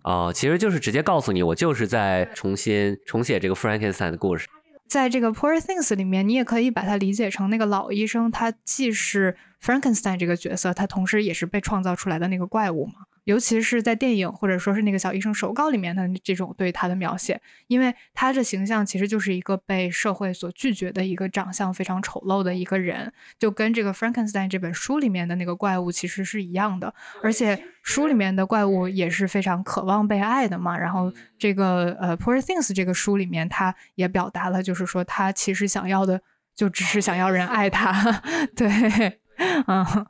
哦，其实就是直接告诉你，我就是在重新重写这个 Frankenstein 的故事。在这个 Poor Things 里面，你也可以把它理解成那个老医生，他既是 Frankenstein 这个角色，他同时也是被创造出来的那个怪物嘛。尤其是在电影或者说是那个小医生手稿里面的这种对他的描写，因为他的形象其实就是一个被社会所拒绝的一个长相非常丑陋的一个人，就跟这个 Frankenstein 这本书里面的那个怪物其实是一样的。而且书里面的怪物也是非常渴望被爱的嘛。然后这个呃 Poor Things 这个书里面，他也表达了，就是说他其实想要的就只是想要人爱他。对，嗯。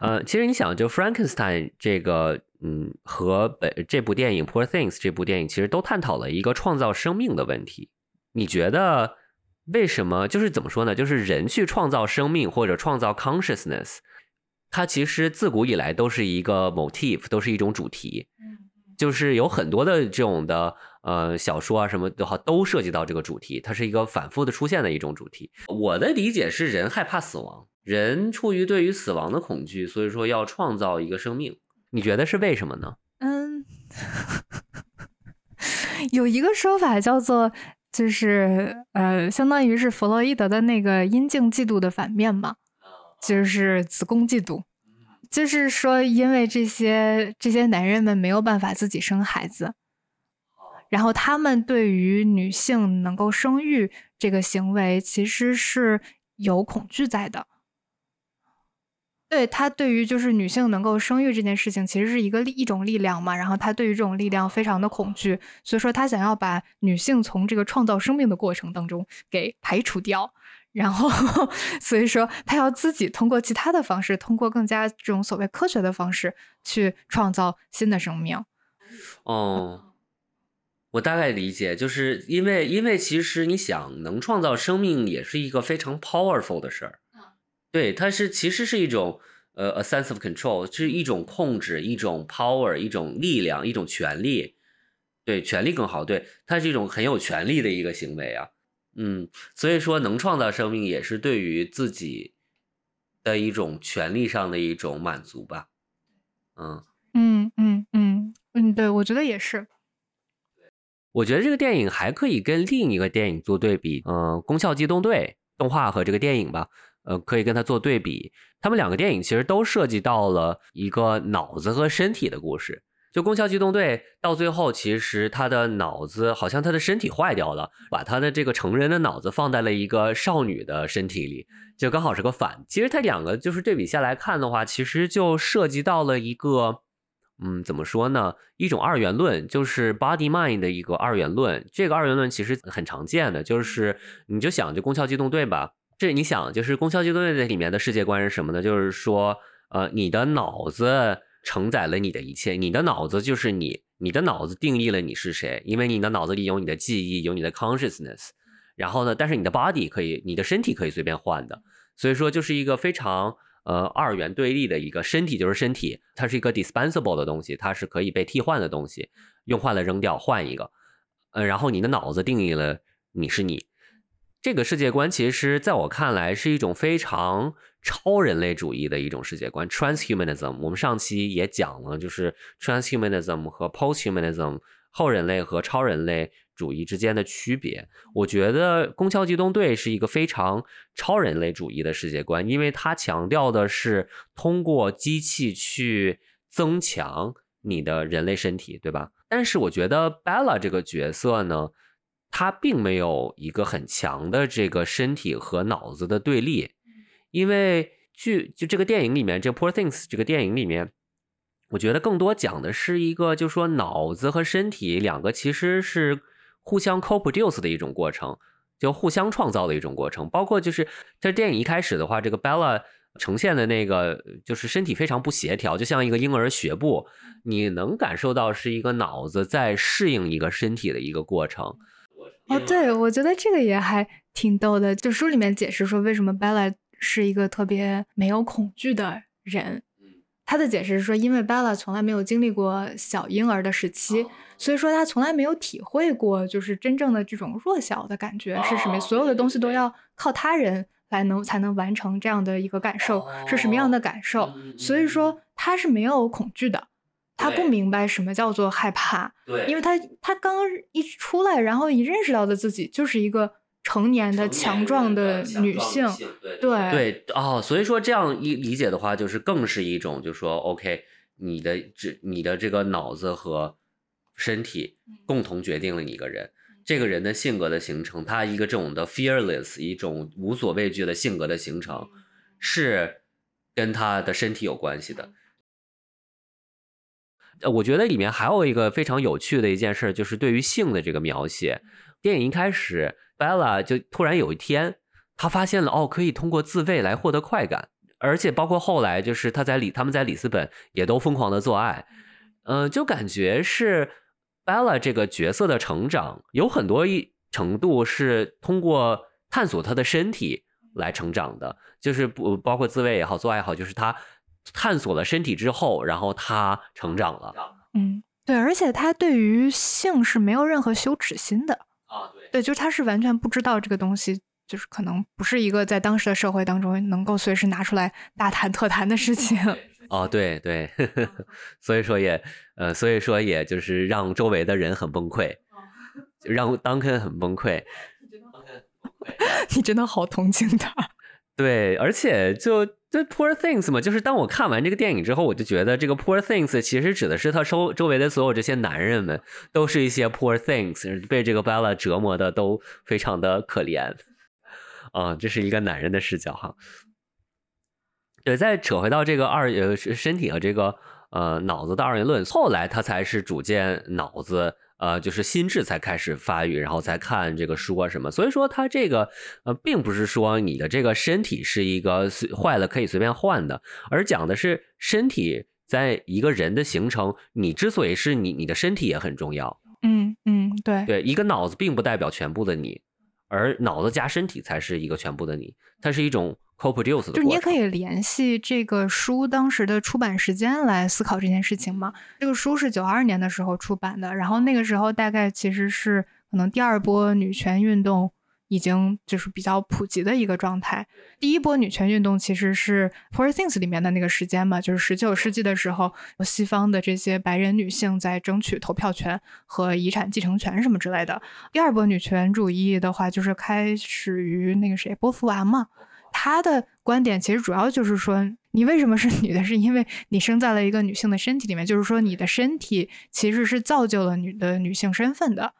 呃，其实你想，就 Frankenstein 这个，嗯，和本这部电影 Poor Things 这部电影，其实都探讨了一个创造生命的问题。你觉得为什么？就是怎么说呢？就是人去创造生命或者创造 consciousness，它其实自古以来都是一个 motif，都是一种主题。就是有很多的这种的呃小说啊什么的话，都涉及到这个主题，它是一个反复的出现的一种主题。我的理解是，人害怕死亡。人出于对于死亡的恐惧，所以说要创造一个生命。你觉得是为什么呢？嗯，有一个说法叫做，就是呃，相当于是弗洛伊德的那个阴茎嫉妒的反面嘛，就是子宫嫉妒。就是说，因为这些这些男人们没有办法自己生孩子，然后他们对于女性能够生育这个行为其实是有恐惧在的。对他对于就是女性能够生育这件事情，其实是一个力一种力量嘛。然后他对于这种力量非常的恐惧，所以说他想要把女性从这个创造生命的过程当中给排除掉。然后，所以说他要自己通过其他的方式，通过更加这种所谓科学的方式去创造新的生命。哦，我大概理解，就是因为因为其实你想能创造生命也是一个非常 powerful 的事儿。对，它是其实是一种呃 a sense of control，是一种控制，一种 power，一种力量，一种权利。对，权力更好。对，它是一种很有权利的一个行为啊。嗯，所以说能创造生命也是对于自己的一种权利上的一种满足吧。嗯嗯嗯嗯嗯，对，我觉得也是。我觉得这个电影还可以跟另一个电影做对比，嗯，《功效机动队》动画和这个电影吧，呃，可以跟它做对比。他们两个电影其实都涉及到了一个脑子和身体的故事。就《攻壳机动队》到最后，其实他的脑子好像他的身体坏掉了，把他的这个成人的脑子放在了一个少女的身体里，就刚好是个反。其实他两个就是对比下来看的话，其实就涉及到了一个，嗯，怎么说呢？一种二元论，就是 body mind 的一个二元论。这个二元论其实很常见的，就是你就想就《攻壳机动队》吧，这你想就是《攻壳机动队》里面的世界观是什么呢？就是说，呃，你的脑子。承载了你的一切，你的脑子就是你，你的脑子定义了你是谁，因为你的脑子里有你的记忆，有你的 consciousness。然后呢，但是你的 body 可以，你的身体可以随便换的，所以说就是一个非常呃二元对立的一个身体就是身体，它是一个 dispensable 的东西，它是可以被替换的东西，用坏了扔掉换一个。呃，然后你的脑子定义了你是你。这个世界观其实在我看来是一种非常超人类主义的一种世界观，transhumanism。我们上期也讲了，就是 transhumanism 和 posthumanism 后人类和超人类主义之间的区别。我觉得《攻壳机动队》是一个非常超人类主义的世界观，因为它强调的是通过机器去增强你的人类身体，对吧？但是我觉得 Bella 这个角色呢？他并没有一个很强的这个身体和脑子的对立，因为剧就这个电影里面，这《Poor Things》这个电影里面，我觉得更多讲的是一个，就说脑子和身体两个其实是互相 co-produce 的一种过程，就互相创造的一种过程。包括就是在电影一开始的话，这个 Bella 呈现的那个就是身体非常不协调，就像一个婴儿学步，你能感受到是一个脑子在适应一个身体的一个过程。哦，对，我觉得这个也还挺逗的。就书里面解释说，为什么 Bella 是一个特别没有恐惧的人。他的解释是说，因为 Bella 从来没有经历过小婴儿的时期，所以说他从来没有体会过就是真正的这种弱小的感觉是什么，所有的东西都要靠他人来能才能完成这样的一个感受是什么样的感受。所以说他是没有恐惧的。他不明白什么叫做害怕，对，因为他他刚一出来，然后一认识到的自己就是一个成年的强壮的女性，对对哦，所以说这样一理解的话，就是更是一种，就说 OK，你的这你的这个脑子和身体共同决定了你一个人，这个人的性格的形成，他一个这种的 fearless，一种无所畏惧的性格的形成，是跟他的身体有关系的。呃，我觉得里面还有一个非常有趣的一件事，就是对于性的这个描写。电影一开始，Bella 就突然有一天，她发现了哦，可以通过自慰来获得快感，而且包括后来，就是她在里他们在里斯本也都疯狂的做爱。嗯，就感觉是 Bella 这个角色的成长有很多一程度是通过探索她的身体来成长的，就是不包括自慰也好，做爱也好，就是她。探索了身体之后，然后他成长了。嗯，对，而且他对于性是没有任何羞耻心的啊。对，对，就是他是完全不知道这个东西，就是可能不是一个在当时的社会当中能够随时拿出来大谈特谈的事情。哦，对对，所以说也呃，所以说也就是让周围的人很崩溃。让 Duncan 很崩溃。你真的好同情他。对，而且就这 Poor Things 嘛，就是当我看完这个电影之后，我就觉得这个 Poor Things 其实指的是他周周围的所有这些男人们，都是一些 Poor Things，被这个 Bella 折磨的都非常的可怜。啊，这是一个男人的视角哈。对，再扯回到这个二呃身体和这个呃脑子的二元论，后来他才是逐渐脑子。呃，就是心智才开始发育，然后才看这个书啊什么，所以说他这个呃，并不是说你的这个身体是一个坏了可以随便换的，而讲的是身体在一个人的形成，你之所以是你，你的身体也很重要。嗯嗯，对对，一个脑子并不代表全部的你，而脑子加身体才是一个全部的你，它是一种。Co-produce 的，就是你也可以联系这个书当时的出版时间来思考这件事情嘛。这个书是九二年的时候出版的，然后那个时候大概其实是可能第二波女权运动已经就是比较普及的一个状态。第一波女权运动其实是《Poor Things》里面的那个时间嘛，就是十九世纪的时候，西方的这些白人女性在争取投票权和遗产继承权什么之类的。第二波女权主义的话，就是开始于那个谁，波伏娃嘛。他的观点其实主要就是说，你为什么是女的，是因为你生在了一个女性的身体里面，就是说你的身体其实是造就了女的女性身份的，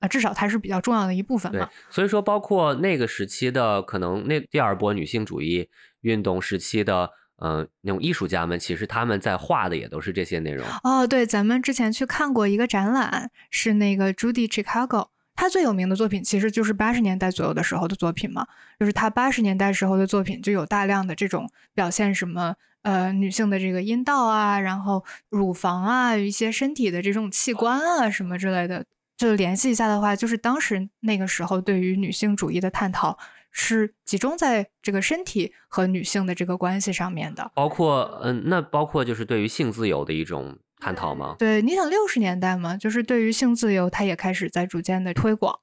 啊，至少它是比较重要的一部分嘛。所以说，包括那个时期的可能那第二波女性主义运动时期的，嗯，那种艺术家们，其实他们在画的也都是这些内容。哦，对，咱们之前去看过一个展览，是那个 Judy Chicago。他最有名的作品其实就是八十年代左右的时候的作品嘛，就是他八十年代时候的作品就有大量的这种表现什么呃女性的这个阴道啊，然后乳房啊，一些身体的这种器官啊什么之类的，就联系一下的话，就是当时那个时候对于女性主义的探讨是集中在这个身体和女性的这个关系上面的，包括嗯，那包括就是对于性自由的一种。探讨吗？对，你想六十年代嘛，就是对于性自由，它也开始在逐渐的推广，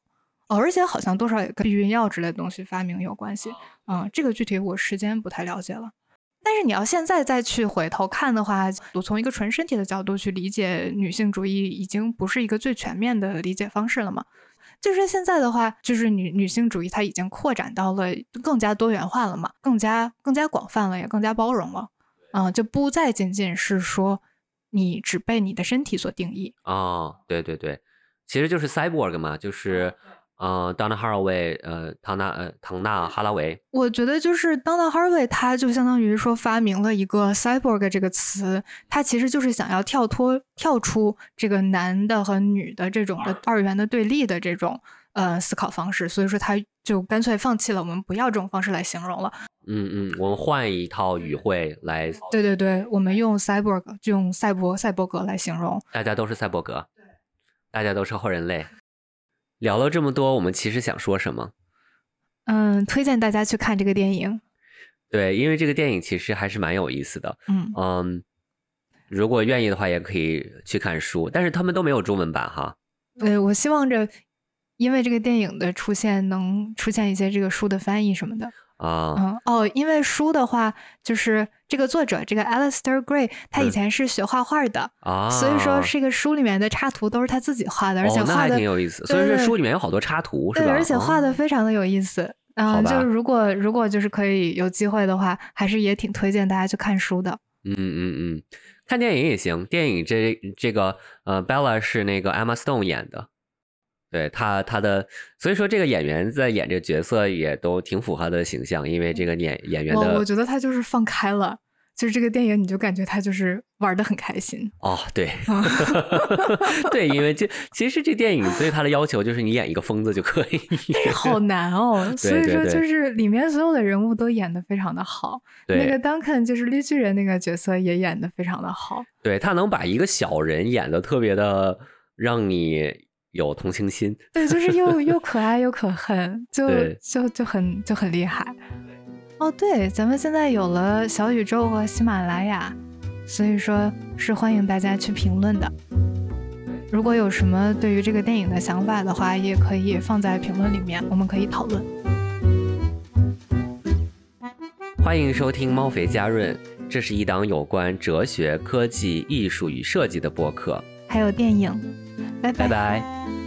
哦，而且好像多少也跟避孕药之类的东西发明有关系，嗯，这个具体我时间不太了解了。但是你要现在再去回头看的话，我从一个纯身体的角度去理解女性主义，已经不是一个最全面的理解方式了嘛。就是现在的话，就是女女性主义它已经扩展到了更加多元化了嘛，更加更加广泛了，也更加包容了，嗯，就不再仅仅是说。你只被你的身体所定义哦？对对对，其实就是 cyborg 嘛，就是呃，Donna Haraway，呃，唐纳呃，唐纳哈拉维。我觉得就是 Donna Haraway，他就相当于说发明了一个 cyborg 这个词，他其实就是想要跳脱、跳出这个男的和女的这种的二元的对立的这种呃思考方式，所以说他就干脆放弃了，我们不要这种方式来形容了。嗯嗯，我们换一套语汇来。对对对，我们用 cyborg，就用赛博赛博格来形容。大家都是赛博格，大家都是后人类。聊了这么多，我们其实想说什么？嗯，推荐大家去看这个电影。对，因为这个电影其实还是蛮有意思的。嗯嗯，如果愿意的话，也可以去看书，但是他们都没有中文版哈。对，我希望着，因为这个电影的出现，能出现一些这个书的翻译什么的。啊，嗯哦，因为书的话，就是这个作者这个 Alistair Gray，他以前是学画画的啊，所以说这个书里面的插图都是他自己画的，而且画的挺有意思。所以说书里面有好多插图，是吧？对，而且画的非常的有意思。嗯，就是如果如果就是可以有机会的话，还是也挺推荐大家去看书的。嗯嗯嗯，看电影也行。电影这这个呃，Bella 是那个 Emma Stone 演的。对他，他的所以说这个演员在演这个角色也都挺符合他的形象，因为这个演演员的，我觉得他就是放开了，就是这个电影你就感觉他就是玩的很开心哦，对，对，因为这其实这电影对他的要求就是你演一个疯子就可以，好难哦，所以说就是里面所有的人物都演的非常的好，那个 Duncan 就是绿巨人那个角色也演的非常的好，对他能把一个小人演的特别的让你。有同情心，对，就是又 又可爱又可恨，就就就很就很厉害。哦，对，咱们现在有了小宇宙和喜马拉雅，所以说是欢迎大家去评论的。如果有什么对于这个电影的想法的话，也可以放在评论里面，我们可以讨论。欢迎收听猫肥加润，这是一档有关哲学、科技、艺术与设计的播客，还有电影。拜拜。